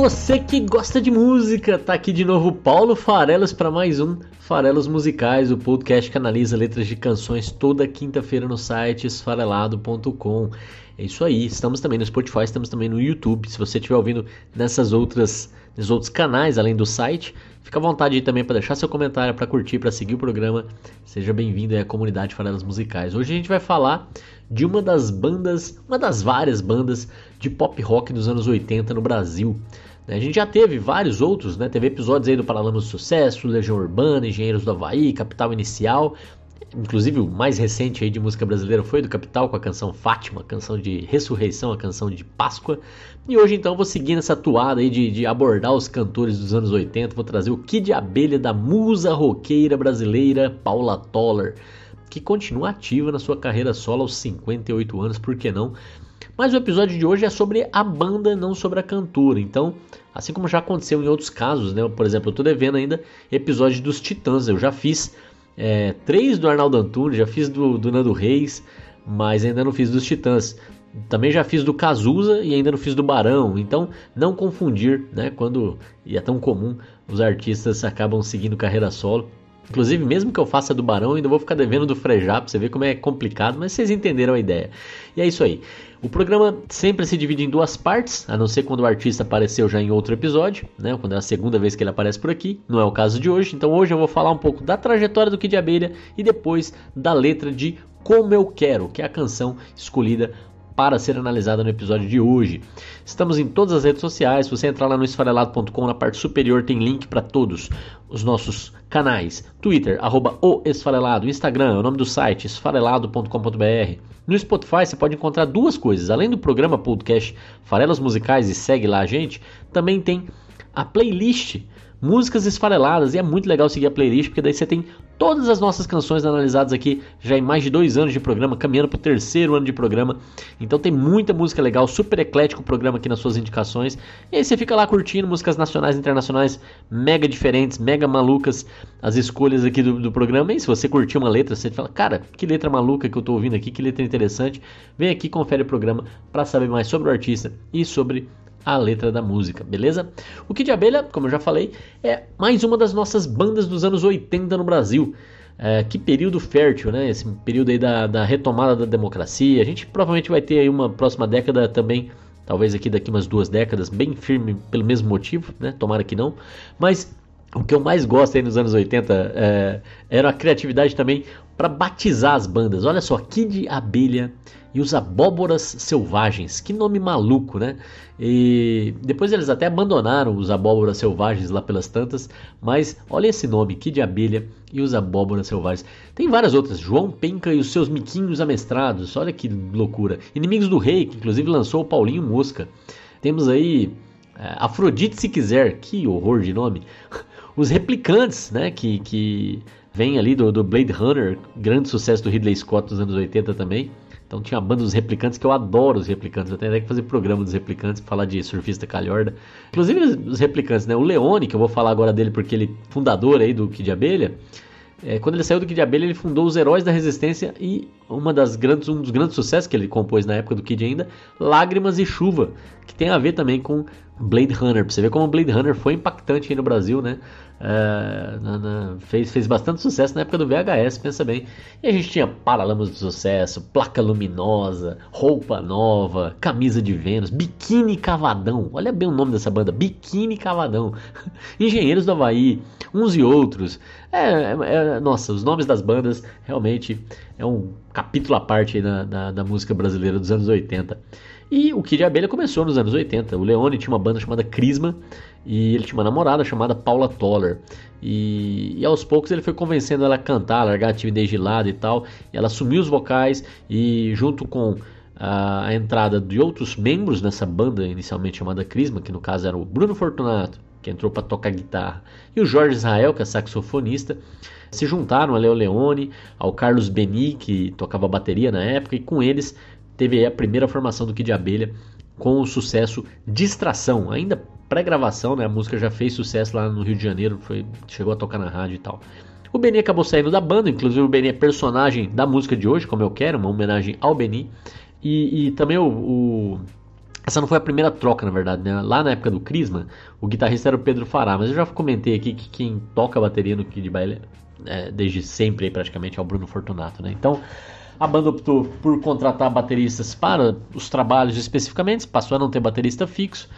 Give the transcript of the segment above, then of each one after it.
Você que gosta de música, tá aqui de novo Paulo Farelos para mais um Farelos Musicais, o podcast que analisa letras de canções toda quinta-feira no site esfarelado.com. É isso aí, estamos também no Spotify, estamos também no YouTube. Se você estiver ouvindo nessas outras, nesses outros canais além do site, fica à vontade aí também para deixar seu comentário, para curtir, para seguir o programa. Seja bem-vindo à comunidade Farelos Musicais. Hoje a gente vai falar de uma das bandas, uma das várias bandas de pop rock dos anos 80 no Brasil. Né, A gente já teve vários outros, né? Teve episódios aí do Paralamas do Sucesso, Legião Urbana, Engenheiros do Havaí, Capital Inicial. Inclusive o mais recente aí de música brasileira foi do Capital com a canção Fátima, a canção de ressurreição, a canção de Páscoa. E hoje então vou seguir nessa toada aí de, de abordar os cantores dos anos 80. Vou trazer o Kid Abelha da musa roqueira brasileira Paula Toller que continua ativa na sua carreira solo aos 58 anos, por que não? Mas o episódio de hoje é sobre a banda, não sobre a cantora. Então, assim como já aconteceu em outros casos, né? Por exemplo, eu tô devendo ainda episódio dos Titãs. Eu já fiz é, três do Arnaldo Antunes, já fiz do, do Nando Reis, mas ainda não fiz dos Titãs. Também já fiz do Cazuza e ainda não fiz do Barão. Então, não confundir, né? Quando e é tão comum os artistas acabam seguindo carreira solo. Inclusive, mesmo que eu faça do Barão, ainda vou ficar devendo do Frejá pra você ver como é complicado, mas vocês entenderam a ideia. E é isso aí. O programa sempre se divide em duas partes, a não ser quando o artista apareceu já em outro episódio, né? Quando é a segunda vez que ele aparece por aqui, não é o caso de hoje. Então hoje eu vou falar um pouco da trajetória do Kid Abelha e depois da letra de Como Eu Quero, que é a canção escolhida para ser analisada no episódio de hoje. Estamos em todas as redes sociais. Se você entrar lá no esfarelado.com, na parte superior tem link para todos os nossos canais. Twitter, arroba o Esfarelado. Instagram, é o nome do site, esfarelado.com.br. No Spotify você pode encontrar duas coisas. Além do programa podcast Farelas Musicais e segue lá a gente, também tem a playlist músicas esfareladas e é muito legal seguir a playlist porque daí você tem todas as nossas canções analisadas aqui já em mais de dois anos de programa, caminhando para o terceiro ano de programa. Então tem muita música legal, super eclético o programa aqui nas suas indicações. E aí você fica lá curtindo músicas nacionais e internacionais mega diferentes, mega malucas, as escolhas aqui do, do programa. E se você curtir uma letra, você fala, cara, que letra maluca que eu tô ouvindo aqui, que letra interessante. Vem aqui, confere o programa para saber mais sobre o artista e sobre a letra da música, beleza? O Kid Abelha, como eu já falei, é mais uma das nossas bandas dos anos 80 no Brasil. É, que período fértil, né? Esse período aí da, da, retomada da democracia. A gente provavelmente vai ter aí uma próxima década também, talvez aqui daqui umas duas décadas, bem firme pelo mesmo motivo, né? Tomara que não. Mas o que eu mais gosto aí nos anos 80 é, era a criatividade também para batizar as bandas. Olha só, Kid Abelha e os Abóboras Selvagens. Que nome maluco, né? E depois eles até abandonaram os Abóboras Selvagens lá pelas tantas, mas olha esse nome, Kid Abelha e os Abóboras Selvagens. Tem várias outras, João Penca e os seus miquinhos amestrados. Olha que loucura. Inimigos do Rei, que inclusive lançou o Paulinho Mosca. Temos aí é, Afrodite se quiser, que horror de nome. Os Replicantes, né, que, que vem ali do, do Blade Runner, grande sucesso do Ridley Scott dos anos 80 também. Então tinha a banda dos replicantes, que eu adoro os replicantes. Eu tenho até que fazer programa dos replicantes, falar de surfista calhorda. Inclusive os replicantes, né? O Leone, que eu vou falar agora dele porque ele é fundador aí do Kid Abelha. É, quando ele saiu do Kid Abelha, ele fundou os Heróis da Resistência e uma das grandes, um dos grandes sucessos que ele compôs na época do Kid ainda, Lágrimas e Chuva, que tem a ver também com Blade Runner. Pra você ver como Blade Runner foi impactante aí no Brasil, né? É, na, na, fez, fez bastante sucesso na época do VHS, pensa bem. E a gente tinha Paralamas do Sucesso, Placa Luminosa, Roupa Nova, Camisa de Vênus, Biquíni Cavadão. Olha bem o nome dessa banda, Biquíni Cavadão. Engenheiros do Havaí, uns e outros. É, é, é, nossa, os nomes das bandas realmente é um capítulo à parte da, da música brasileira dos anos 80. E o Kid Abelha começou nos anos 80. O Leone tinha uma banda chamada Crisma e ele tinha uma namorada chamada Paula Toller. E, e, aos poucos ele foi convencendo ela a cantar, a largar a timidez de lado e tal. E ela assumiu os vocais e junto com a, a, entrada de outros membros nessa banda inicialmente chamada Crisma, que no caso era o Bruno Fortunato, que entrou para tocar guitarra, e o Jorge Israel, que é saxofonista, se juntaram a Leo Leone, ao Carlos Beni, que tocava bateria na época, e com eles teve a primeira formação do Kid Abelha com o sucesso Distração, ainda pré-gravação, né? A música já fez sucesso lá no Rio de Janeiro, foi, chegou a tocar na rádio e tal. O Beni acabou saindo da banda, inclusive o Beni é personagem da música de hoje, como eu quero, uma homenagem ao Beni. E, e também o, o, Essa não foi a primeira troca, na verdade, né? Lá na época do Crisma, o guitarrista era o Pedro Fará, mas eu já comentei aqui que quem toca a bateria no Kid Baile, é, desde sempre praticamente, é o Bruno Fortunato, né? Então a banda optou por contratar bateristas para os trabalhos especificamente, passou a não ter baterista fixo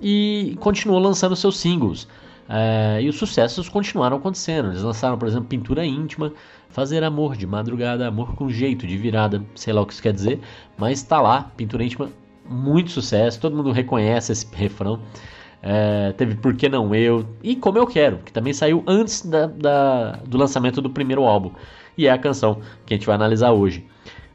e continuou lançando seus singles. É, e os sucessos continuaram acontecendo. Eles lançaram, por exemplo, Pintura Íntima, Fazer Amor de Madrugada, Amor com Jeito de Virada, sei lá o que isso quer dizer, mas tá lá, Pintura Íntima, muito sucesso, todo mundo reconhece esse refrão. É, teve Por Que Não Eu e Como Eu Quero, que também saiu antes da, da, do lançamento do primeiro álbum, e é a canção que a gente vai analisar hoje.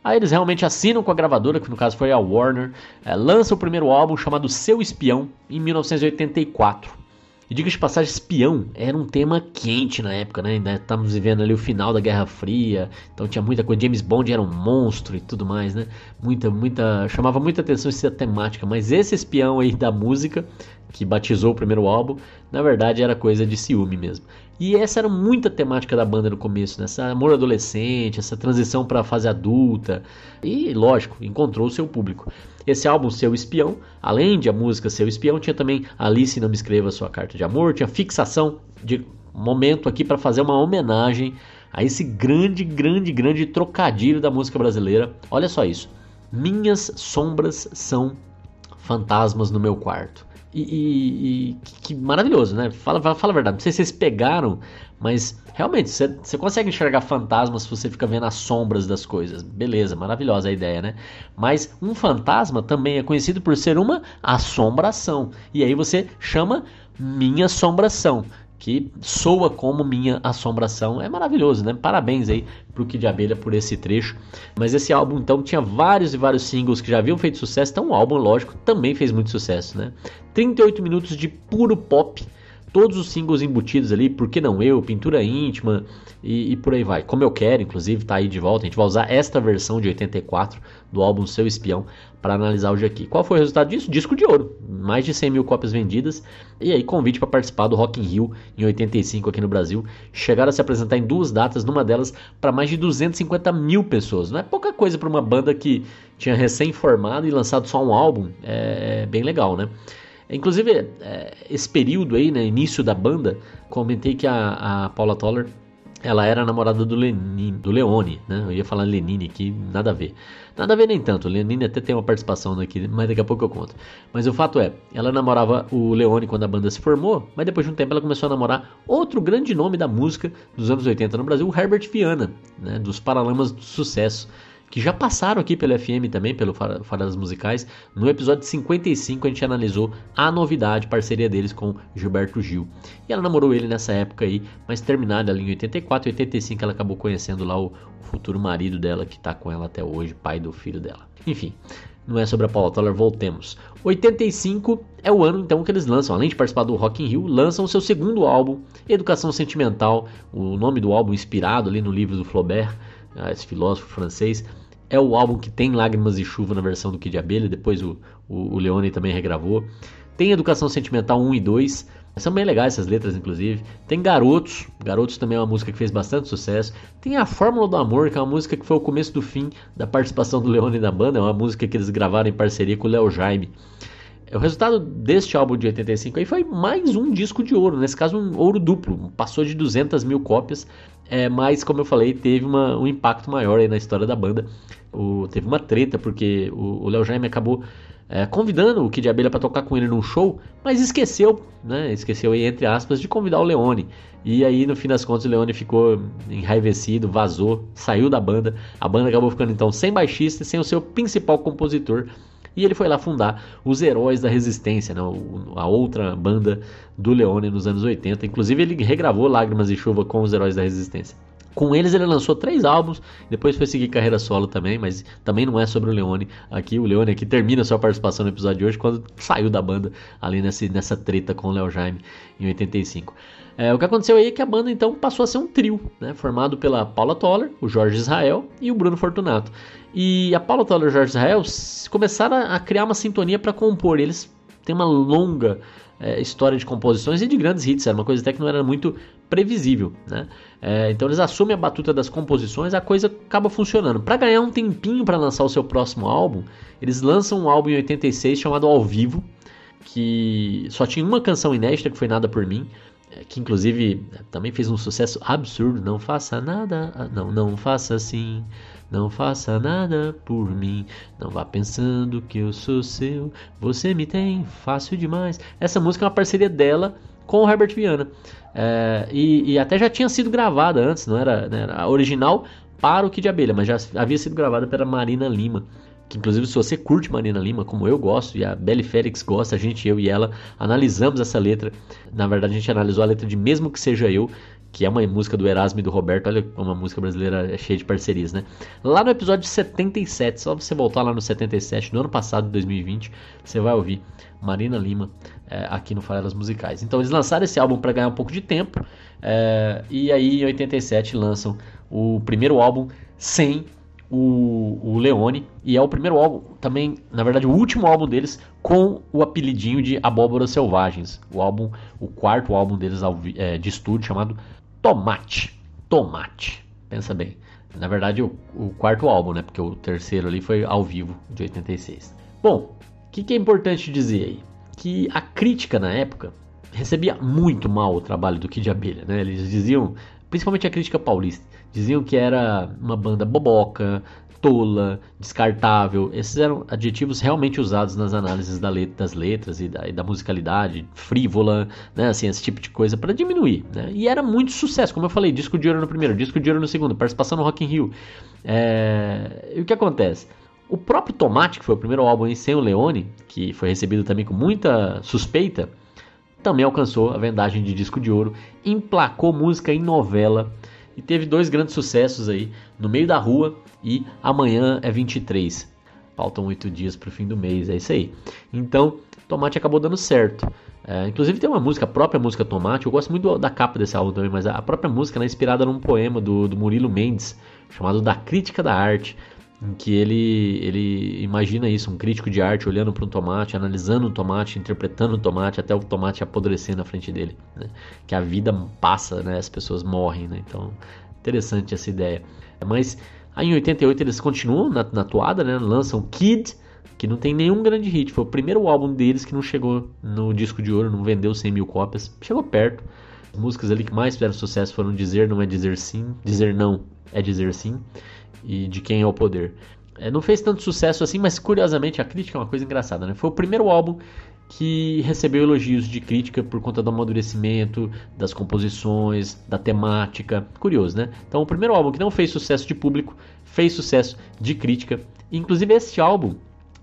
Aí eles realmente assinam com a gravadora, que no caso foi a Warner, é, lança o primeiro álbum chamado Seu Espião em 1984. E diga de passagem, espião era um tema quente na época, né? Ainda estamos vivendo ali o final da Guerra Fria, então tinha muita coisa. James Bond era um monstro e tudo mais, né? Muita, muita. chamava muita atenção essa temática. Mas esse espião aí da música, que batizou o primeiro álbum, na verdade era coisa de ciúme mesmo. E essa era muita temática da banda no começo, né? Essa amor adolescente, essa transição para a fase adulta. E, lógico, encontrou o seu público. Esse álbum, Seu Espião, além de a música Seu Espião, tinha também Alice Não Me Escreva Sua Carta de Amor, tinha fixação de momento aqui para fazer uma homenagem a esse grande, grande, grande trocadilho da música brasileira. Olha só isso. Minhas sombras são fantasmas no meu quarto. E, e, e que, que, maravilhoso, né? Fala, fala a verdade. Não sei se vocês pegaram, mas realmente você, você consegue enxergar fantasmas se você fica vendo as sombras das coisas. Beleza, maravilhosa a ideia, né? Mas um fantasma também é conhecido por ser uma assombração. E aí você chama minha assombração que soa como minha assombração. É maravilhoso, né? Parabéns aí pro Kid Abelha por esse trecho. Mas esse álbum então tinha vários e vários singles que já haviam feito sucesso, então o álbum, lógico, também fez muito sucesso, né? 38 minutos de puro pop todos os singles embutidos ali, Por que não eu, Pintura Íntima e, e, por aí vai. Como eu quero, inclusive, tá aí de volta. A gente vai usar esta versão de 84 do álbum Seu Espião para analisar hoje aqui. Qual foi o resultado disso? Disco de ouro, mais de 100 mil cópias vendidas e aí convite para participar do Rock in Rio em 85 aqui no Brasil. Chegaram a se apresentar em duas datas, numa delas para mais de 250 mil pessoas. Não é pouca coisa para uma banda que tinha recém-formado e lançado só um álbum. É, é bem legal, né? Inclusive, é, esse período aí, né, início da banda, comentei que a, a Paula Toller ela era namorada do, Lenin, do Leone, né? Eu ia falar Lenine aqui, nada a ver. Nada a ver nem tanto, Lenine até tem uma participação aqui, mas daqui a pouco eu conto. Mas o fato é, ela namorava o Leone quando a banda se formou, mas depois de um tempo ela começou a namorar outro grande nome da música dos anos 80 no Brasil, o Herbert Viana, né? Dos Paralamas do Sucesso que já passaram aqui pelo FM também, pelo Faradas Musicais. No episódio 55 a gente analisou a novidade, parceria deles com Gilberto Gil. E ela namorou ele nessa época aí, mas terminada ali em 84 e 85 ela acabou conhecendo lá o futuro marido dela que tá com ela até hoje, pai do filho dela. Enfim, não é sobre a Paula Toller, voltemos. 85 é o ano então que eles lançam, além de participar do Rock in Rio, lançam seu segundo álbum, Educação Sentimental, o nome do álbum inspirado ali no livro do Flaubert, esse filósofo francês. É o álbum que tem Lágrimas de Chuva na versão do Kid Abelha, depois o, o, o Leone também regravou. Tem Educação Sentimental 1 e 2, são bem legais essas letras, inclusive. Tem Garotos, Garotos também é uma música que fez bastante sucesso. Tem A Fórmula do Amor, que é uma música que foi o começo do fim da participação do Leone na banda, é uma música que eles gravaram em parceria com o Léo Jaime. O resultado deste álbum de 85 aí foi mais um disco de ouro, nesse caso um ouro duplo, passou de 200 mil cópias, é, mas como eu falei, teve uma, um impacto maior aí na história da banda. O, teve uma treta, porque o Léo Jaime acabou é, convidando o Kid Abelha para tocar com ele num show, mas esqueceu, né? Esqueceu aí, entre aspas, de convidar o Leone. E aí, no fim das contas, o Leone ficou enraivecido, vazou, saiu da banda. A banda acabou ficando então sem baixista e sem o seu principal compositor, e ele foi lá fundar os Heróis da Resistência, né, a outra banda do Leone nos anos 80. Inclusive ele regravou Lágrimas e Chuva com os Heróis da Resistência. Com eles ele lançou três álbuns, depois foi seguir carreira solo também, mas também não é sobre o Leone. Aqui o Leone aqui termina sua participação no episódio de hoje quando saiu da banda ali nessa, nessa treta com o Léo Jaime em 85. É, o que aconteceu aí é que a banda então passou a ser um trio, né, formado pela Paula Toller, o Jorge Israel e o Bruno Fortunato. E a Paula Toller e o Jorge Israel começaram a criar uma sintonia para compor. Eles têm uma longa é, história de composições e de grandes hits, era uma coisa até que não era muito previsível, né? É, então eles assumem a batuta das composições, a coisa acaba funcionando. Para ganhar um tempinho para lançar o seu próximo álbum, eles lançam um álbum em 86 chamado Ao Vivo, que só tinha uma canção inédita que foi Nada por mim, é, que inclusive também fez um sucesso absurdo. Não faça nada, não, não faça assim. Não faça nada por mim, não vá pensando que eu sou seu, você me tem fácil demais. Essa música é uma parceria dela com o Herbert Viana. É, e, e, até já tinha sido gravada antes, não era, não era original para o Kid Abelha, mas já havia sido gravada pela Marina Lima. Que inclusive, se você curte Marina Lima, como eu gosto, e a Belly Félix gosta, a gente, eu e ela, analisamos essa letra. Na verdade, a gente analisou a letra de Mesmo Que Seja Eu, que é uma música do Erasmo e do Roberto. Olha como a música brasileira é cheia de parcerias, né? Lá no episódio 77, só você voltar lá no 77, no ano passado, 2020, você vai ouvir Marina Lima é, aqui no Farelas Musicais. Então eles lançaram esse álbum para ganhar um pouco de tempo, é, e aí em 87 lançam o primeiro álbum sem o, o Leone, e é o primeiro álbum, também, na verdade, o último álbum deles com o apelidinho de Abóboras Selvagens. O álbum, o quarto álbum deles é, de estúdio chamado Tomate. Tomate. Pensa bem. Na verdade, o, o, quarto álbum, né? Porque o terceiro ali foi ao vivo, de 86. Bom, o que, que é importante dizer aí? Que a crítica na época recebia muito mal o trabalho do Kid Abelha, né? Eles diziam, principalmente a crítica paulista, diziam que era uma banda boboca, tola, descartável. Esses eram adjetivos realmente usados nas análises da letra, das letras e da, e da, musicalidade, frívola, né, assim, esse tipo de coisa para diminuir. Né? E era muito sucesso, como eu falei, disco de ouro no primeiro, disco de ouro no segundo, participação no Rock in Rio. É... E o que acontece? O próprio Tomate, que foi o primeiro álbum sem o Leone, que foi recebido também com muita suspeita, também alcançou a vendagem de disco de ouro, emplacou música em novela e teve dois grandes sucessos aí, No Meio da Rua e Amanhã é 23. Faltam oito dias para o fim do mês, é isso aí. Então, Tomate acabou dando certo. É, inclusive tem uma música, a própria música Tomate, eu gosto muito da capa desse álbum também, mas a própria música é inspirada num poema do, do Murilo Mendes, chamado Da Crítica da Arte, em que ele, ele imagina isso, um crítico de arte olhando para um tomate, analisando um tomate, interpretando um tomate, até o tomate apodrecer na frente dele. Né? Que a vida passa, né? as pessoas morrem. Né? Então, interessante essa ideia. Mas aí em 88 eles continuam na, na toada, né? lançam Kid, que não tem nenhum grande hit. Foi o primeiro álbum deles que não chegou no disco de ouro, não vendeu 100 mil cópias. Chegou perto. As músicas ali que mais fizeram sucesso foram Dizer Não É Dizer Sim, Dizer Não É Dizer Sim e de quem é o poder. É, não fez tanto sucesso assim, mas curiosamente a crítica é uma coisa engraçada, né? Foi o primeiro álbum que recebeu elogios de crítica por conta do amadurecimento, das composições, da temática. Curioso, né? Então, o primeiro álbum que não fez sucesso de público, fez sucesso de crítica. Inclusive, esse álbum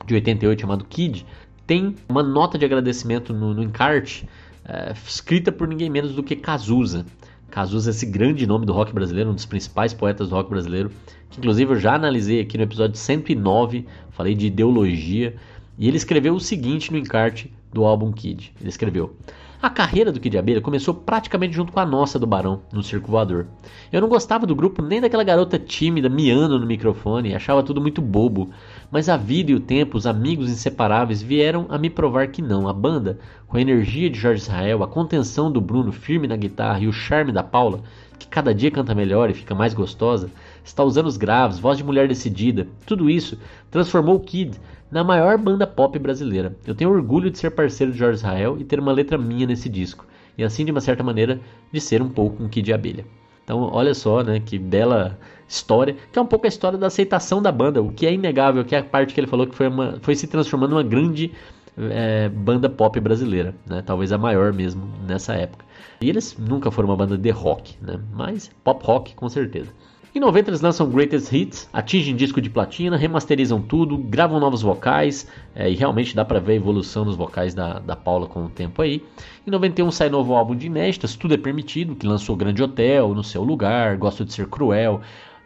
de 88, chamado Kid, tem uma nota de agradecimento no, no encarte, é, escrita por ninguém menos do que Cazuza. Cazuza, esse grande nome do rock brasileiro, um dos principais poetas do rock brasileiro, que inclusive eu já analisei aqui no episódio 109, falei de ideologia, e ele escreveu o seguinte no encarte do álbum Kid. Ele escreveu: a carreira do Kid Abelha começou praticamente junto com a nossa do Barão, no Circo Voador. Eu não gostava do grupo nem daquela garota tímida miando no microfone, achava tudo muito bobo. Mas a vida e o tempo, os amigos inseparáveis, vieram a me provar que não. A banda, com a energia de Jorge Israel, a contenção do Bruno firme na guitarra e o charme da Paula, que cada dia canta melhor e fica mais gostosa, está usando os graves, voz de mulher decidida, tudo isso transformou o Kid na maior banda pop brasileira. Eu tenho orgulho de ser parceiro de Jorge Israel e ter uma letra minha nesse disco, e assim, de uma certa maneira, de ser um pouco um Kid de abelha. Então, olha só, né, que bela história, que é um pouco a história da aceitação da banda, o que é inegável, que é a parte que ele falou que foi, uma, foi se transformando numa grande é, banda pop brasileira, né, talvez a maior mesmo nessa época. E eles nunca foram uma banda de rock, né, mas pop rock com certeza. Em 90 eles lançam Greatest Hits, atingem disco de platina, remasterizam tudo, gravam novos vocais é, e realmente dá para ver a evolução nos vocais da, da Paula com o tempo aí. Em 91 sai novo álbum de inéditas, Tudo é Permitido, que lançou Grande Hotel, No Seu Lugar, Gosto de Ser Cruel,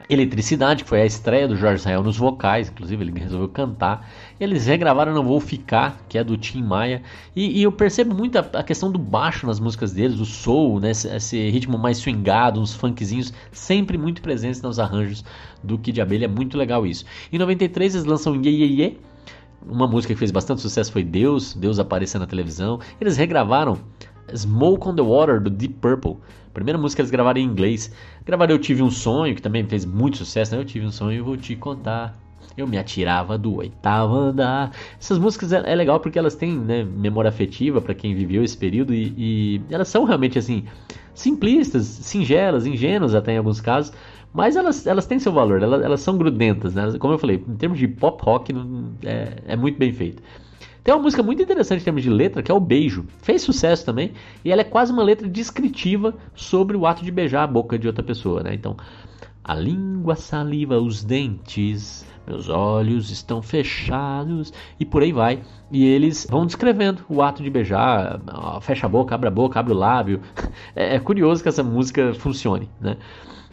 Eletricidade, que foi a estreia do Jorge Israel nos vocais, inclusive ele resolveu cantar. Eles regravaram Não Vou Ficar, que é do Tim Maia. E, e eu percebo muito a, a, questão do baixo nas músicas deles, o soul, né, esse, esse, ritmo mais swingado, uns funkzinhos, sempre muito presentes nos arranjos do Kid Abelha. É muito legal isso. Em 93 eles lançam Ye Ye Ye. Uma música que fez bastante sucesso foi Deus, Deus aparecer na televisão. Eles regravaram Smoke on the Water do Deep Purple. Primeira música eles gravaram em inglês. Gravaram Eu Tive um Sonho, que também fez muito sucesso. Né? Eu tive um sonho e vou te contar. Eu me atirava do oitavo andar. Essas músicas é, é legal porque elas têm né, memória afetiva para quem viveu esse período e, e, elas são realmente assim simplistas, singelas, ingênuas até em alguns casos, mas elas, elas têm seu valor. Elas, elas são grudentas, né? Como eu falei, em termos de pop rock é, é muito bem feito. Tem uma música muito interessante em termos de letra, que é o Beijo. Fez sucesso também, e ela é quase uma letra descritiva sobre o ato de beijar a boca de outra pessoa, né? Então, a língua, saliva, os dentes, meus olhos estão fechados, e por aí vai. E eles vão descrevendo o ato de beijar, fecha a boca, abre a boca, abre o lábio. É, é curioso que essa música funcione, né?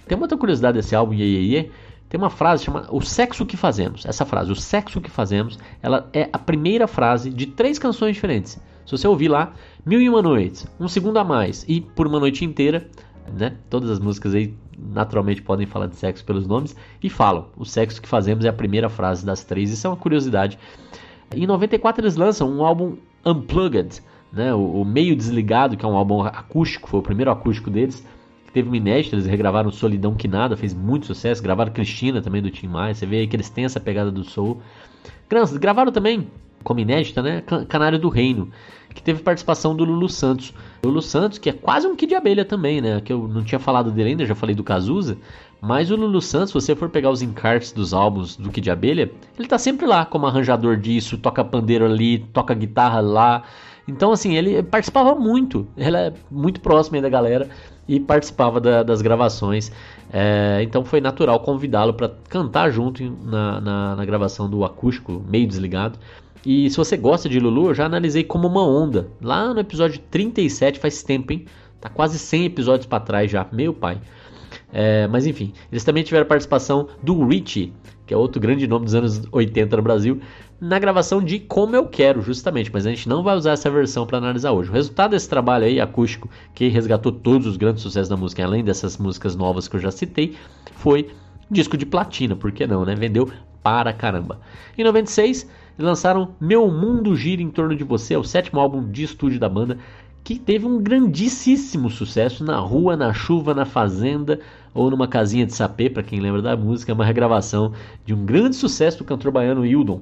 Tem uma outra curiosidade desse álbum, Ye, Ye, Ye tem uma frase chamada O Sexo que Fazemos. Essa frase, O Sexo que Fazemos, ela é a primeira frase de três canções diferentes. Se você ouvir lá, Mil e Uma Noites, Um Segundo a Mais e Por Uma Noite Inteira, né? Todas as músicas aí naturalmente podem falar de sexo pelos nomes e falam. O sexo que fazemos é a primeira frase das três. Isso é uma curiosidade. Em 94 eles lançam um álbum Unplugged, né? O, o Meio Desligado, que é um álbum acústico, foi o primeiro acústico deles teve uma inédita, eles regravaram Solidão Que Nada, fez muito sucesso, gravaram Cristina também do Tim Maia, você vê que eles têm essa pegada do soul. Gravaram também, como inédita, né, Canário do Reino, que teve participação do Lulu Santos. Lulu Santos, que é quase um Kid de abelha também, né, que eu não tinha falado dele ainda, já falei do Cazuza, mas o Lulu Santos, se você for pegar os encartes dos álbuns do Kid Abelha, ele tá sempre lá como arranjador disso, toca pandeiro ali, toca guitarra lá. Então, assim, ele participava muito, ele é muito próximo aí da galera e participava da, das gravações. É, então foi natural convidá-lo para cantar junto na, na, na, gravação do acústico, meio desligado. E se você gosta de Lulu, eu já analisei como uma onda. Lá no episódio 37, faz tempo, hein? Tá quase 100 episódios para trás já, meu pai. É, mas enfim, eles também tiveram participação do Richie, que é outro grande nome dos anos 80 no Brasil, na gravação de Como Eu Quero, justamente, mas a gente não vai usar essa versão para analisar hoje. O resultado desse trabalho aí, acústico, que resgatou todos os grandes sucessos da música, além dessas músicas novas que eu já citei, foi disco de platina, por que não, né? Vendeu para caramba. Em 96, lançaram Meu Mundo Gira em Torno de Você, é o sétimo álbum de estúdio da banda, que teve um grandíssimo sucesso na rua, na chuva, na fazenda ou numa casinha de sapê, para quem lembra da música, é uma regravação de um grande sucesso do cantor baiano Hildon,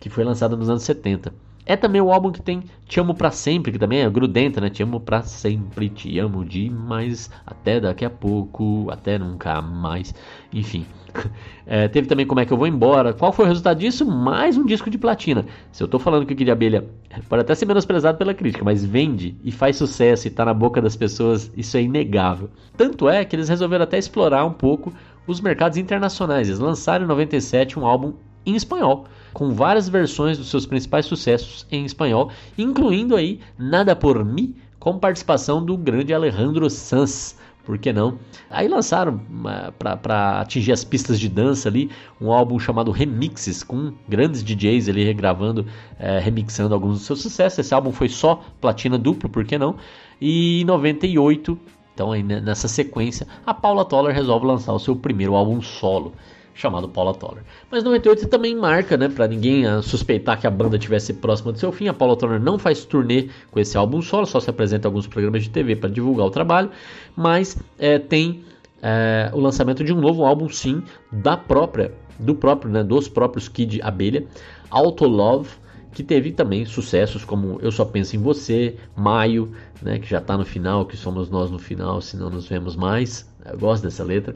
que foi lançada nos anos 70. É também o álbum que tem Te Amo Pra Sempre, que também é grudenta, né? Te amo pra sempre, te amo demais, até daqui a pouco, até nunca mais. Enfim. É, teve também Como é que eu vou embora. Qual foi o resultado disso? Mais um disco de platina. Se eu tô falando que o Kid Abelha pode até ser menosprezado pela crítica, mas vende e faz sucesso e tá na boca das pessoas, isso é inegável. Tanto é que eles resolveram até explorar um pouco os mercados internacionais. Eles lançaram em 97 um álbum em espanhol com várias versões dos seus principais sucessos em espanhol, incluindo aí Nada por mim, com participação do grande Alejandro Sanz. Por que não? Aí lançaram para atingir as pistas de dança ali um álbum chamado Remixes, com grandes DJs ali regravando, é, remixando alguns dos seus sucessos. Esse álbum foi só platina duplo, por que não? E em 98, então aí nessa sequência, a Paula Toller resolve lançar o seu primeiro álbum solo chamado Paula Toller. Mas 98 também marca, né, para ninguém ah, suspeitar que a banda tivesse próxima do seu fim. A Paula Toller não faz turnê com esse álbum solo, só se apresenta em alguns programas de TV para divulgar o trabalho, mas é, tem é, o lançamento de um novo álbum sim da própria, do próprio, né, dos próprios Kid Abelha, Auto Love que teve também sucessos como Eu Só Penso em Você, Maio, né, que já está no final, que somos nós no final, se não nos vemos mais. Eu gosto dessa letra.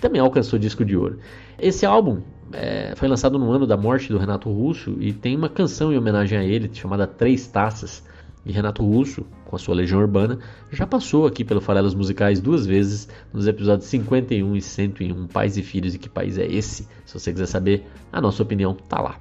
Também alcançou disco de ouro. Esse álbum é, foi lançado no ano da morte do Renato Russo e tem uma canção em homenagem a ele chamada Três Taças. E Renato Russo, com a sua Legião Urbana, já passou aqui pelo Farelas Musicais duas vezes, nos episódios 51 e 101, Pais e Filhos e Que País é Esse? Se você quiser saber, a nossa opinião tá lá.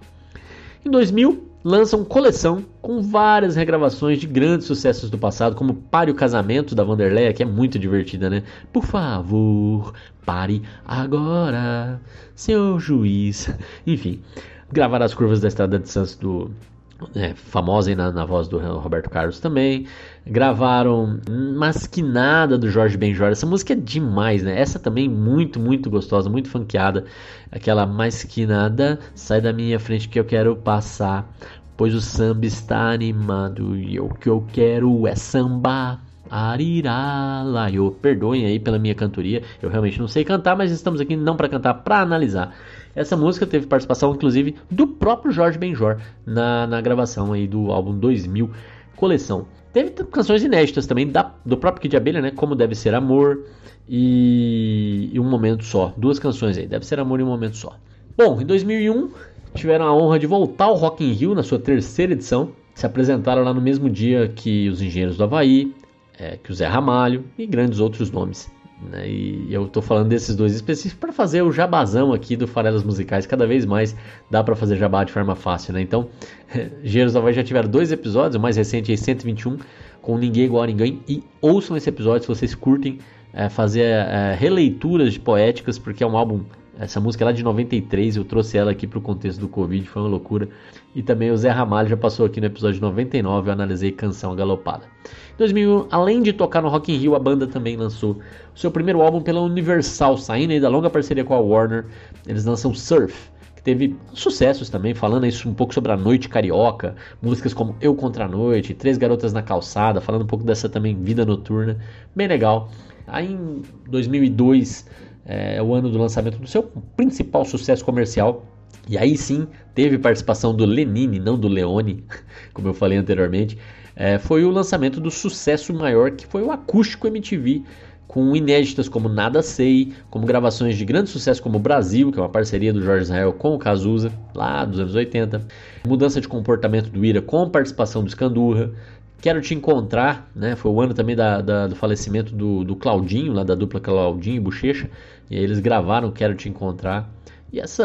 Em 2000, lançam coleção com várias regravações de grandes sucessos do passado, como Pare o Casamento da Vanderleia, que é muito divertida, né? Por favor, pare agora, seu juiz. Enfim, gravar as curvas da Estrada de Santos do é, famosa na, na, voz do Roberto Carlos também. Gravaram Masquinada do Jorge Benjor. Essa música é demais, né? Essa também muito, muito gostosa, muito funkeada. Aquela Masquinada, sai da minha frente que eu quero passar. Pois o samba está animado e o que eu quero é samba. Ariralaio. Perdoem aí pela minha cantoria, eu realmente não sei cantar, mas estamos aqui não para cantar, para analisar. Essa música teve participação, inclusive, do próprio Jorge Benjor na, na gravação aí do álbum 2000 Coleção. Teve canções inéditas também da, do próprio Kid Abelha, né? Como Deve Ser Amor e, e Um Momento Só. Duas canções aí, Deve Ser Amor e Um Momento Só. Bom, em 2001 tiveram a honra de voltar ao Rock in Rio na sua terceira edição. Se apresentaram lá no mesmo dia que os Engenheiros do Havaí, é, que o Zé Ramalho e grandes outros nomes. Né? E eu estou falando desses dois específicos para fazer o jabazão aqui do Farelas Musicais. Cada vez mais dá para fazer jabá de forma fácil, né? Então, Havaí já tiveram dois episódios, o mais recente é 121, com Ninguém Igual a Ninguém. E ouçam esse episódio se vocês curtem é, fazer é, releituras poéticas, porque é um álbum essa música é lá de 93, eu trouxe ela aqui para o contexto do Covid, foi uma loucura. E também o Zé Ramalho já passou aqui no episódio 99, eu analisei Canção Galopada. Em 2001, além de tocar no Rock in Rio, a banda também lançou o seu primeiro álbum pela Universal, saindo aí da longa parceria com a Warner. Eles lançam Surf, que teve sucessos também, falando isso um pouco sobre a noite carioca, músicas como Eu Contra a Noite, Três Garotas na Calçada, falando um pouco dessa também vida noturna, bem legal. Aí em 2002 é o ano do lançamento do seu principal sucesso comercial. E aí sim teve participação do Lenine, não do Leone, como eu falei anteriormente. É, foi o lançamento do sucesso maior que foi o acústico MTV, com inéditas como Nada Sei, como gravações de grande sucesso como Brasil, que é uma parceria do Jorge Israel com o Cazuza, lá dos anos 80, mudança de comportamento do Ira com participação do Scandurra, Quero Te Encontrar, né? Foi o ano também da, da, do falecimento do, do Claudinho, lá da dupla Claudinho e Bochecha. E eles gravaram Quero Te Encontrar. E essa,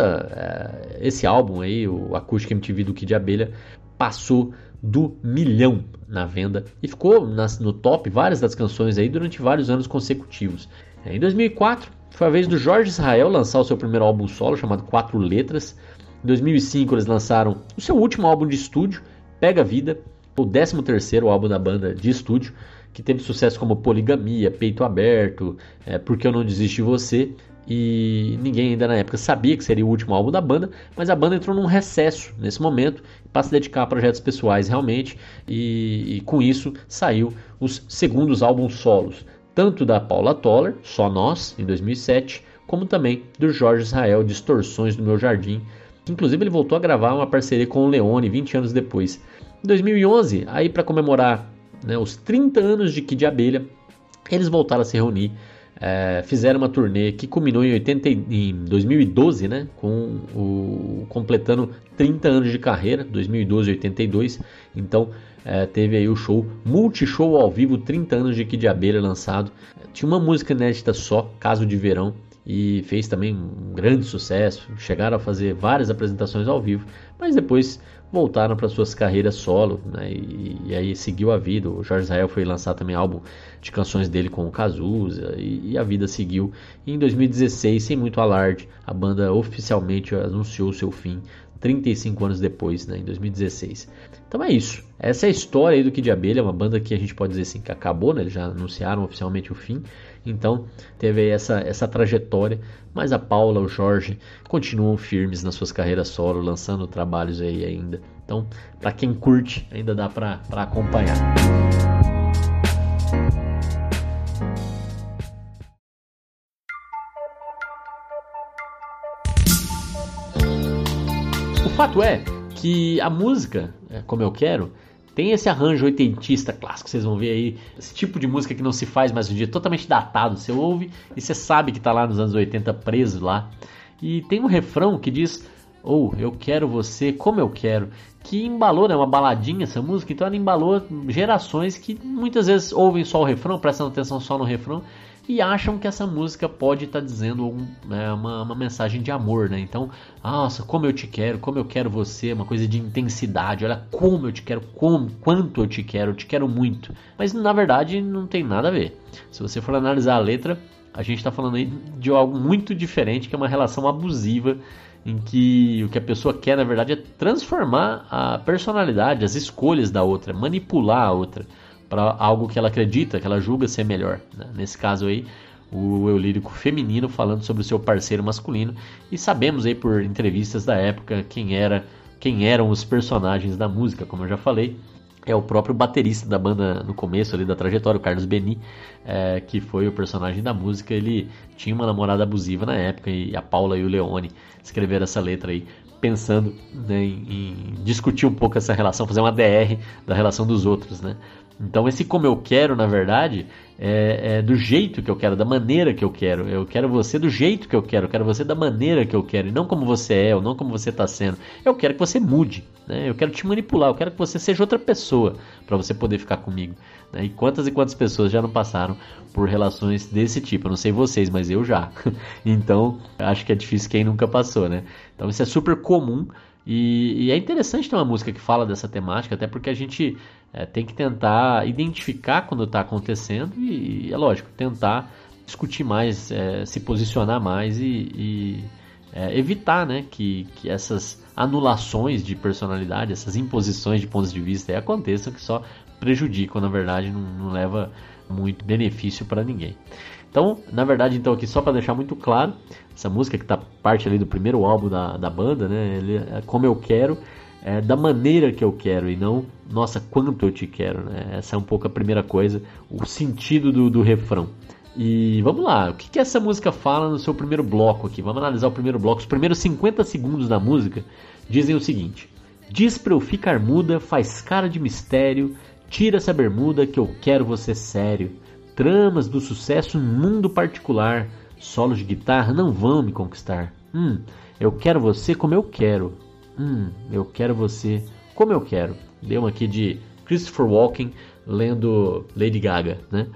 é, esse álbum aí, o Acústica MTV do Kid Abelha, passou do milhão na venda e ficou nas, no top várias das canções aí durante vários anos consecutivos. É, em 2004 foi a vez do Jorge Israel lançar o seu primeiro álbum solo chamado Quatro Letras. Em 2005 eles lançaram o seu último álbum de estúdio, Pega Vida, o 13 terceiro álbum da banda de estúdio, que teve sucesso como Poligamia, Peito Aberto, é, Porque Eu Não Desisto de Você, e ninguém ainda na época sabia que seria o último álbum da banda, mas a banda entrou num recesso nesse momento para se dedicar a projetos pessoais realmente, e, e, com isso saiu os segundos álbuns solos, tanto da Paula Toller, Só Nós, em 2007, como também do Jorge Israel, Distorções do Meu Jardim, inclusive ele voltou a gravar uma parceria com o Leone 20 anos depois. Em 2011, aí para comemorar né, os 30 anos de Kid Abelha, eles voltaram a se reunir, é, fizeram uma turnê que culminou em, 80, em 2012, né, com o completando 30 anos de carreira, 2012 e 82. Então é, teve aí o show Multishow ao vivo, 30 anos de Kid Abelha lançado. Tinha uma música inédita só, Caso de Verão, e fez também um grande sucesso. Chegaram a fazer várias apresentações ao vivo, mas depois voltaram para suas carreiras solo, né? E, e, aí seguiu a vida. O Jorge Israel foi lançar também álbum de canções dele com o Cazuza e, e, a vida seguiu. E em 2016, sem muito alarde, a banda oficialmente anunciou seu fim 35 anos depois, né, em 2016. Então é isso. Essa é a história aí do Kid Abelha, uma banda que a gente pode dizer assim que acabou, né? Eles já anunciaram oficialmente o fim. Então teve essa, essa trajetória, mas a Paula, o Jorge continuam firmes nas suas carreiras solo, lançando trabalhos aí ainda. Então, para quem curte, ainda dá para acompanhar. O fato é que a música, é, como eu quero, tem esse arranjo oitentista clássico, vocês vão ver aí, esse tipo de música que não se faz mais hoje em dia, totalmente datado. Você ouve e você sabe que está lá nos anos 80 preso lá. E tem um refrão que diz: ou Eu Quero Você Como Eu Quero, que embalou, né, uma baladinha essa música, então ela embalou gerações que muitas vezes ouvem só o refrão, prestam atenção só no refrão e acham que essa música pode estar tá dizendo um, é, uma, uma, mensagem de amor, né? Então, nossa, como eu te quero, como eu quero você, uma coisa de intensidade, olha como eu te quero, como, quanto eu te quero, eu te quero muito. Mas na verdade não tem nada a ver. Se você for analisar a letra, a gente está falando aí de algo muito diferente, que é uma relação abusiva em que o que a pessoa quer, na verdade, é transformar a personalidade, as escolhas da outra, manipular a outra para algo que ela acredita, que ela julga ser melhor. Né? Nesse caso aí, o eu lírico feminino falando sobre o seu parceiro masculino e sabemos aí por entrevistas da época quem era, quem eram os personagens da música, como eu já falei. É o próprio baterista da banda no começo ali da trajetória, o Carlos Beni, é, que foi o personagem da música. Ele tinha uma namorada abusiva na época e a Paula e o Leone escreveram essa letra aí pensando né, em, em, discutir um pouco essa relação, fazer uma DR da relação dos outros, né? Então esse como eu quero, na verdade, é, é, do jeito que eu quero, da maneira que eu quero. Eu quero você do jeito que eu quero, eu quero você da maneira que eu quero, e não como você é, ou não como você está sendo. Eu quero que você mude, né? eu quero te manipular, eu quero que você seja outra pessoa para você poder ficar comigo. Né? E quantas e quantas pessoas já não passaram por relações desse tipo? Eu não sei vocês, mas eu já. então, acho que é difícil quem nunca passou, né? Então isso é super comum. E, e, é interessante ter uma música que fala dessa temática, até porque a gente é, tem que tentar identificar quando está acontecendo e, é lógico, tentar discutir mais, é, se posicionar mais e, e é, evitar né, que, que essas anulações de personalidade, essas imposições de pontos de vista aconteçam que só prejudicam, na verdade, não, não leva muito benefício para ninguém. Então, na verdade, então aqui só para deixar muito claro, essa música que tá parte ali do primeiro álbum da, da banda, né? Ele é como eu quero, é da maneira que eu quero e não, nossa, quanto eu te quero, né? Essa é um pouco a primeira coisa, o sentido do, do refrão. E vamos lá, o que, que essa música fala no seu primeiro bloco aqui? Vamos analisar o primeiro bloco. Os primeiros 50 segundos da música dizem o seguinte: Diz pra eu ficar muda, faz cara de mistério, tira essa bermuda que eu quero você sério tramas do sucesso mundo particular. Solos de guitarra não vão me conquistar. Hum, eu quero você como eu quero. Hum, eu quero você como eu quero. Deu uma aqui de Christopher Walken lendo Lady Gaga, né?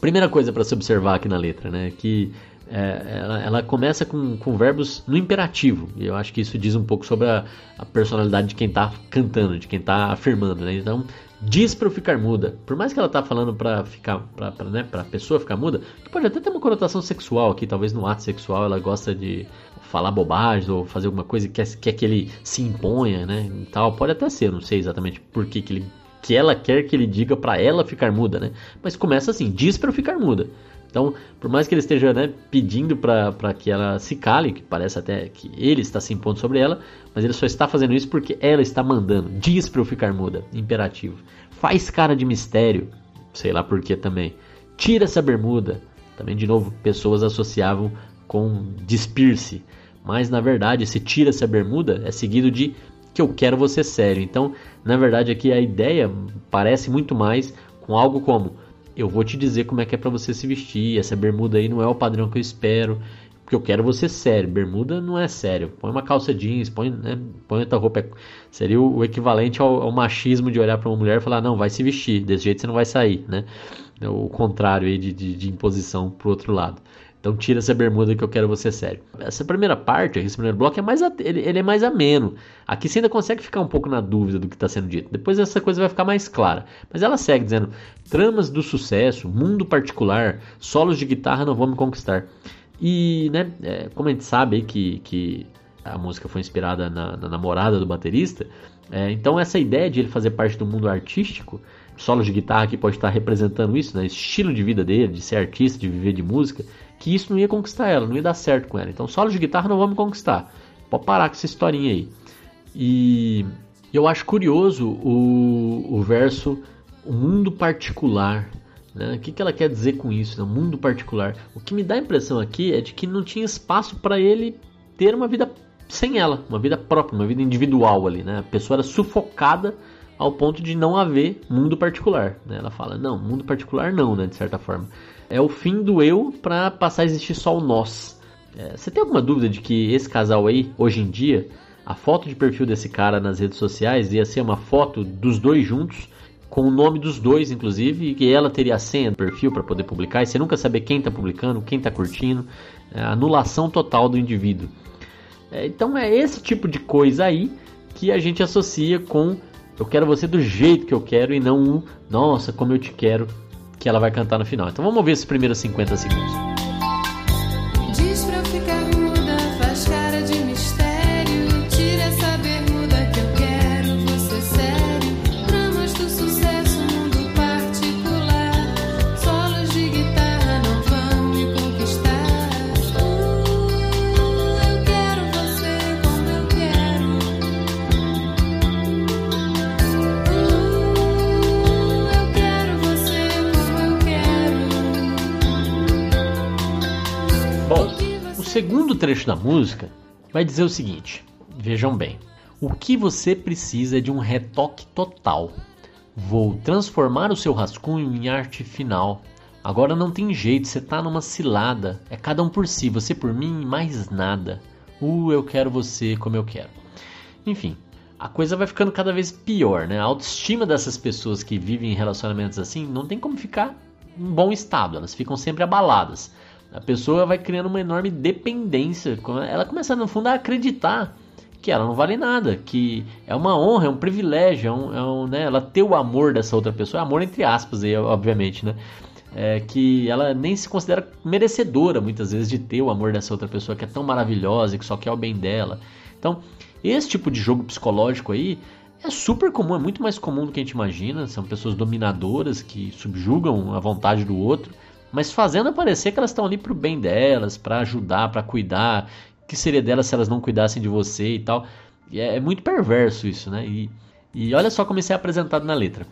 Primeira coisa para se observar aqui na letra, né? Que é, ela, ela, começa com, com, verbos no imperativo. E eu acho que isso diz um pouco sobre a, a personalidade de quem está cantando, de quem está afirmando. Né? Então, diz para eu ficar muda. Por mais que ela tá falando para ficar, para né, pra pessoa ficar muda, que pode até ter uma conotação sexual aqui, talvez no ato sexual ela gosta de falar bobagem ou fazer alguma coisa que quer, quer que ele se imponha, né, e tal. Pode até ser, não sei exatamente por que, que ele que ela quer que ele diga para ela ficar muda, né? Mas começa assim, diz para eu ficar muda. Então, por mais que ele esteja né, pedindo para que ela se cale, que parece até que ele está se impondo sobre ela, mas ele só está fazendo isso porque ela está mandando. Diz para eu ficar muda, imperativo. Faz cara de mistério, sei lá por que também. Tira essa bermuda. Também, de novo, pessoas associavam com despir-se. Mas na verdade, esse tira essa bermuda é seguido de que eu quero você sério. Então, na verdade, aqui a ideia parece muito mais com algo como eu vou te dizer como é que é para você se vestir. Essa bermuda aí não é o padrão que eu espero. Porque eu quero você sério. Bermuda não é sério. Põe uma calça jeans, põe, né, põe outra roupa. Seria o, equivalente ao, ao, machismo de olhar para uma mulher e falar: não, vai se vestir. Desse jeito você não vai sair. Né? O contrário aí de, de, de imposição pro outro lado. Então tira essa bermuda que eu quero você sério. Essa primeira parte, esse primeiro bloco é mais ele, ele, é mais ameno. Aqui você ainda consegue ficar um pouco na dúvida do que está sendo dito. Depois essa coisa vai ficar mais clara. Mas ela segue dizendo: tramas do sucesso, mundo particular, solos de guitarra não vão me conquistar. E, né, é, como a gente sabe que, que a música foi inspirada na, na namorada do baterista, é, então essa ideia de ele fazer parte do mundo artístico, solos de guitarra que pode estar representando isso, né, estilo de vida dele, de ser artista, de viver de música, que isso não ia conquistar ela, não ia dar certo com ela. Então, solos de guitarra não me conquistar. Pode parar com essa historinha aí. E eu acho curioso o, o verso o mundo particular. Né? O que, que ela quer dizer com isso? Né? mundo particular. O que me dá a impressão aqui é de que não tinha espaço para ele ter uma vida sem ela, uma vida própria, uma vida individual ali. Né? A pessoa era sufocada ao ponto de não haver mundo particular. Né? Ela fala, não, mundo particular não, né? de certa forma é o fim do eu para passar a existir só o nós. É, você tem alguma dúvida de que esse casal aí, hoje em dia, a foto de perfil desse cara nas redes sociais ia ser uma foto dos dois juntos, com o nome dos dois, inclusive, e que ela teria a senha do perfil para poder publicar, e você nunca saber quem está publicando, quem está curtindo, é anulação total do indivíduo. É, então é esse tipo de coisa aí que a gente associa com eu quero você do jeito que eu quero e não um nossa, como eu te quero, que ela vai cantar no final. Então vamos ver esses primeiros 50 segundos. Trecho da música vai dizer o seguinte: vejam bem. O que você precisa é de um retoque total. Vou transformar o seu rascunho em arte final. Agora não tem jeito, você tá numa cilada. É cada um por si, você por mim mais nada. Uh, eu quero você como eu quero. Enfim, a coisa vai ficando cada vez pior, né? A autoestima dessas pessoas que vivem em relacionamentos assim não tem como ficar em bom estado, elas ficam sempre abaladas. A pessoa vai criando uma enorme dependência, ela começa no fundo a acreditar que ela não vale nada, que é uma honra, é um privilégio, é um, é um, né, ela ter o amor dessa outra pessoa, amor entre aspas aí, obviamente, né? É, que ela nem se considera merecedora muitas vezes de ter o amor dessa outra pessoa que é tão maravilhosa e que só quer o bem dela. Então, esse tipo de jogo psicológico aí é super comum, é muito mais comum do que a gente imagina. São pessoas dominadoras que subjugam a vontade do outro, mas fazendo parecer que elas estão ali pro bem delas, para ajudar, para cuidar. Que seria delas se elas não cuidassem de você e tal? E é, é muito perverso isso, né? E, e olha só como isso é apresentado na letra.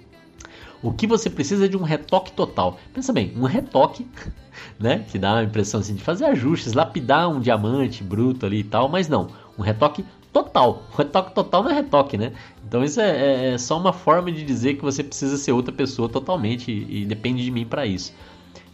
O que você precisa é de um retoque total. Pensa bem, um retoque, né? Que dá a impressão assim, de fazer ajustes, lapidar um diamante bruto ali e tal, mas não. Um retoque total. Um retoque total não é retoque, né? Então isso é, é, é, só uma forma de dizer que você precisa ser outra pessoa totalmente e, e depende de mim para isso.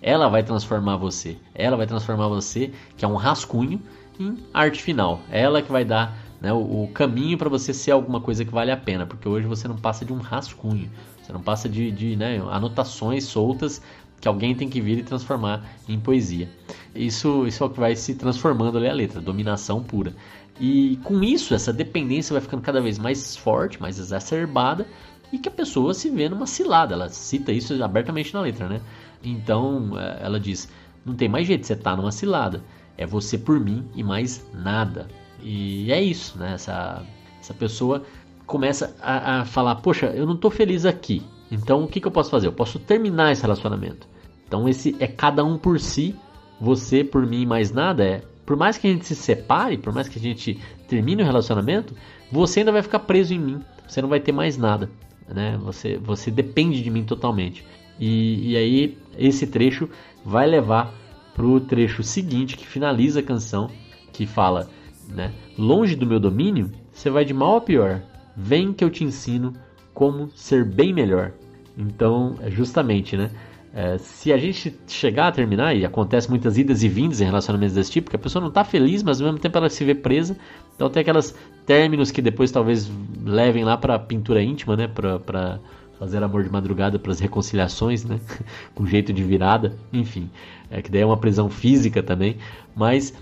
Ela vai transformar você. Ela vai transformar você, que é um rascunho, em arte final. Ela que vai dar né, o, o caminho para você ser alguma coisa que vale a pena, porque hoje você não passa de um rascunho. Você não passa de, de né, anotações soltas que alguém tem que vir e transformar em poesia. Isso, isso é o que vai se transformando ali a letra, dominação pura. E com isso, essa dependência vai ficando cada vez mais forte, mais exacerbada, e que a pessoa se vê numa cilada. Ela cita isso abertamente na letra, né? Então ela diz: não tem mais jeito, você tá numa cilada. É você por mim e mais nada. E é isso, né? Essa, essa pessoa começa a, a falar: Poxa, eu não tô feliz aqui. Então o que, que eu posso fazer? Eu posso terminar esse relacionamento. Então esse é cada um por si, você por mim e mais nada. É por mais que a gente se separe, por mais que a gente termine o relacionamento, você ainda vai ficar preso em mim. Você não vai ter mais nada, né? Você você depende de mim totalmente. E, e aí esse trecho vai levar pro trecho seguinte que finaliza a canção, que fala, né? Longe do meu domínio, você vai de mal a pior. Vem que eu te ensino como ser bem melhor. Então, é justamente, né? É, se a gente chegar a terminar, e acontece muitas idas e vindas em relacionamentos desse tipo, que a pessoa não está feliz, mas ao mesmo tempo ela se vê presa. Então tem aquelas términos que depois talvez levem lá para pintura íntima, né? Para fazer amor de madrugada, para as reconciliações, né? Com jeito de virada, enfim. É que daí é uma prisão física também, mas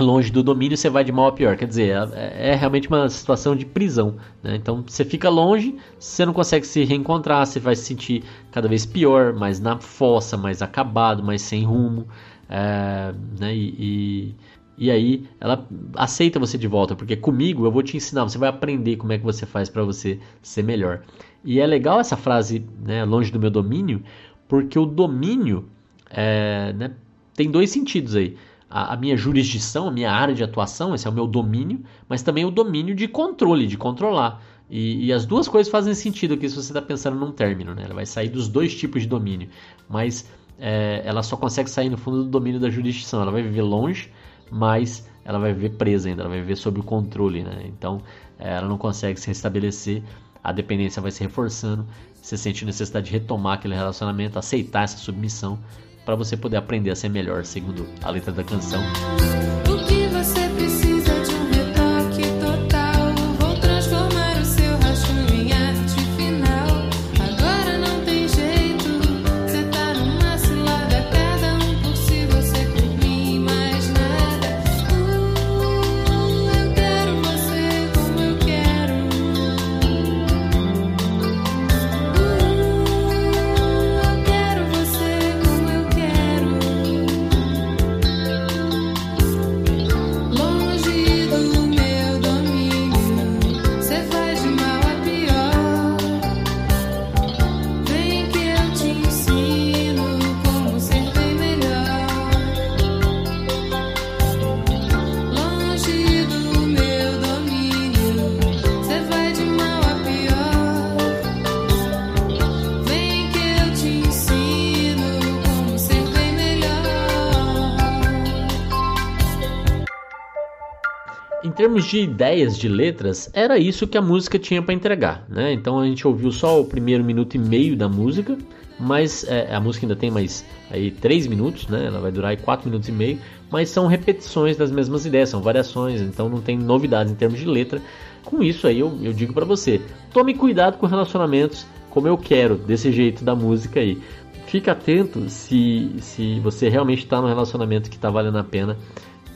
longe do domínio você vai de mal a pior. Quer dizer, é, é realmente uma situação de prisão. Né? Então você fica longe, você não consegue se reencontrar, você vai se sentir cada vez pior, mais na fossa, mais acabado, mais sem rumo. É, né? e, e, e, aí ela aceita você de volta, porque comigo eu vou te ensinar, você vai aprender como é que você faz para você ser melhor. E é legal essa frase, né, longe do meu domínio, porque o domínio é, né, tem dois sentidos aí a, minha jurisdição, a minha área de atuação, esse é o meu domínio, mas também o domínio de controle, de controlar. E, e as duas coisas fazem sentido aqui se você está pensando num término, né? Ela vai sair dos dois tipos de domínio, mas é, ela só consegue sair no fundo do domínio da jurisdição. Ela vai viver longe, mas ela vai viver presa ainda, ela vai viver sob o controle, né? Então é, ela não consegue se restabelecer, a dependência vai se reforçando, você sente necessidade de retomar aquele relacionamento, aceitar essa submissão para você poder aprender a ser melhor, segundo a letra da canção. Termos de ideias de letras, era isso que a música tinha para entregar, né? Então a gente ouviu só o primeiro minuto e meio da música, mas é, a música ainda tem mais aí três minutos, né? Ela vai durar aí quatro minutos e meio, mas são repetições das mesmas ideias, são variações, então não tem novidades em termos de letra. Com isso aí eu, eu digo para você, tome cuidado com relacionamentos como eu quero, desse jeito da música aí. Fique atento se, se você realmente está num relacionamento que está valendo a pena,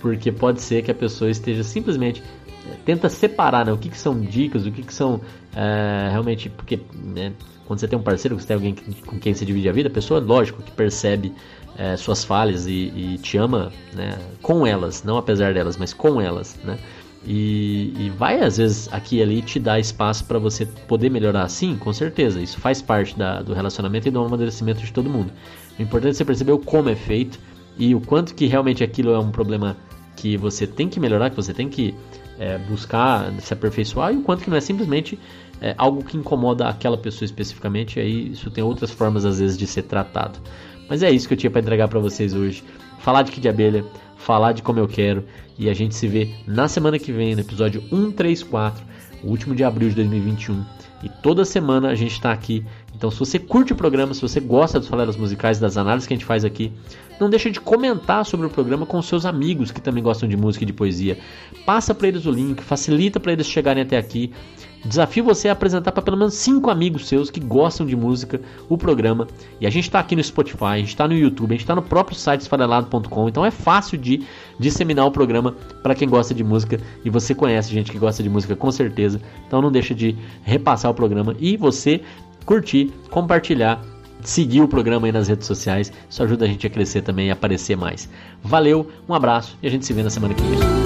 porque pode ser que a pessoa esteja simplesmente é, tenta separar né, o que, que são dicas, o que, que são é, realmente. Porque né, quando você tem um parceiro, você tem alguém com quem você divide a vida, a pessoa, lógico, que percebe é, suas falhas e, e, te ama né, com elas, não apesar delas, mas com elas. Né? E, e, vai às vezes aqui e ali te dar espaço para você poder melhorar sim, com certeza. Isso faz parte da, do relacionamento e do amadurecimento de todo mundo. O importante é você perceber o como é feito e o quanto que realmente aquilo é um problema que você tem que melhorar, que você tem que é, buscar se aperfeiçoar e o quanto que não é simplesmente é, algo que incomoda aquela pessoa especificamente. aí isso tem outras formas às vezes de ser tratado. Mas é isso que eu tinha para entregar para vocês hoje. Falar de que de abelha, falar de como eu quero e a gente se vê na semana que vem no episódio 134, o último de abril de 2021. E toda semana a gente está aqui. Então, se você curte o programa, se você gosta dos falelas musicais, das análises que a gente faz aqui, não deixa de comentar sobre o programa com seus amigos que também gostam de música e de poesia. Passa para eles o link, facilita para eles chegarem até aqui. Desafio você a apresentar para pelo menos cinco amigos seus que gostam de música o programa. E a gente está aqui no Spotify, a gente está no YouTube, a gente está no próprio site esfarelado.com. Então é fácil de disseminar o programa para quem gosta de música. E você conhece gente que gosta de música com certeza. Então não deixa de repassar o programa e você curtir, compartilhar seguir o programa aí nas redes sociais. Isso ajuda a gente a crescer também e aparecer mais. Valeu, um abraço e a gente se vê na semana que vem.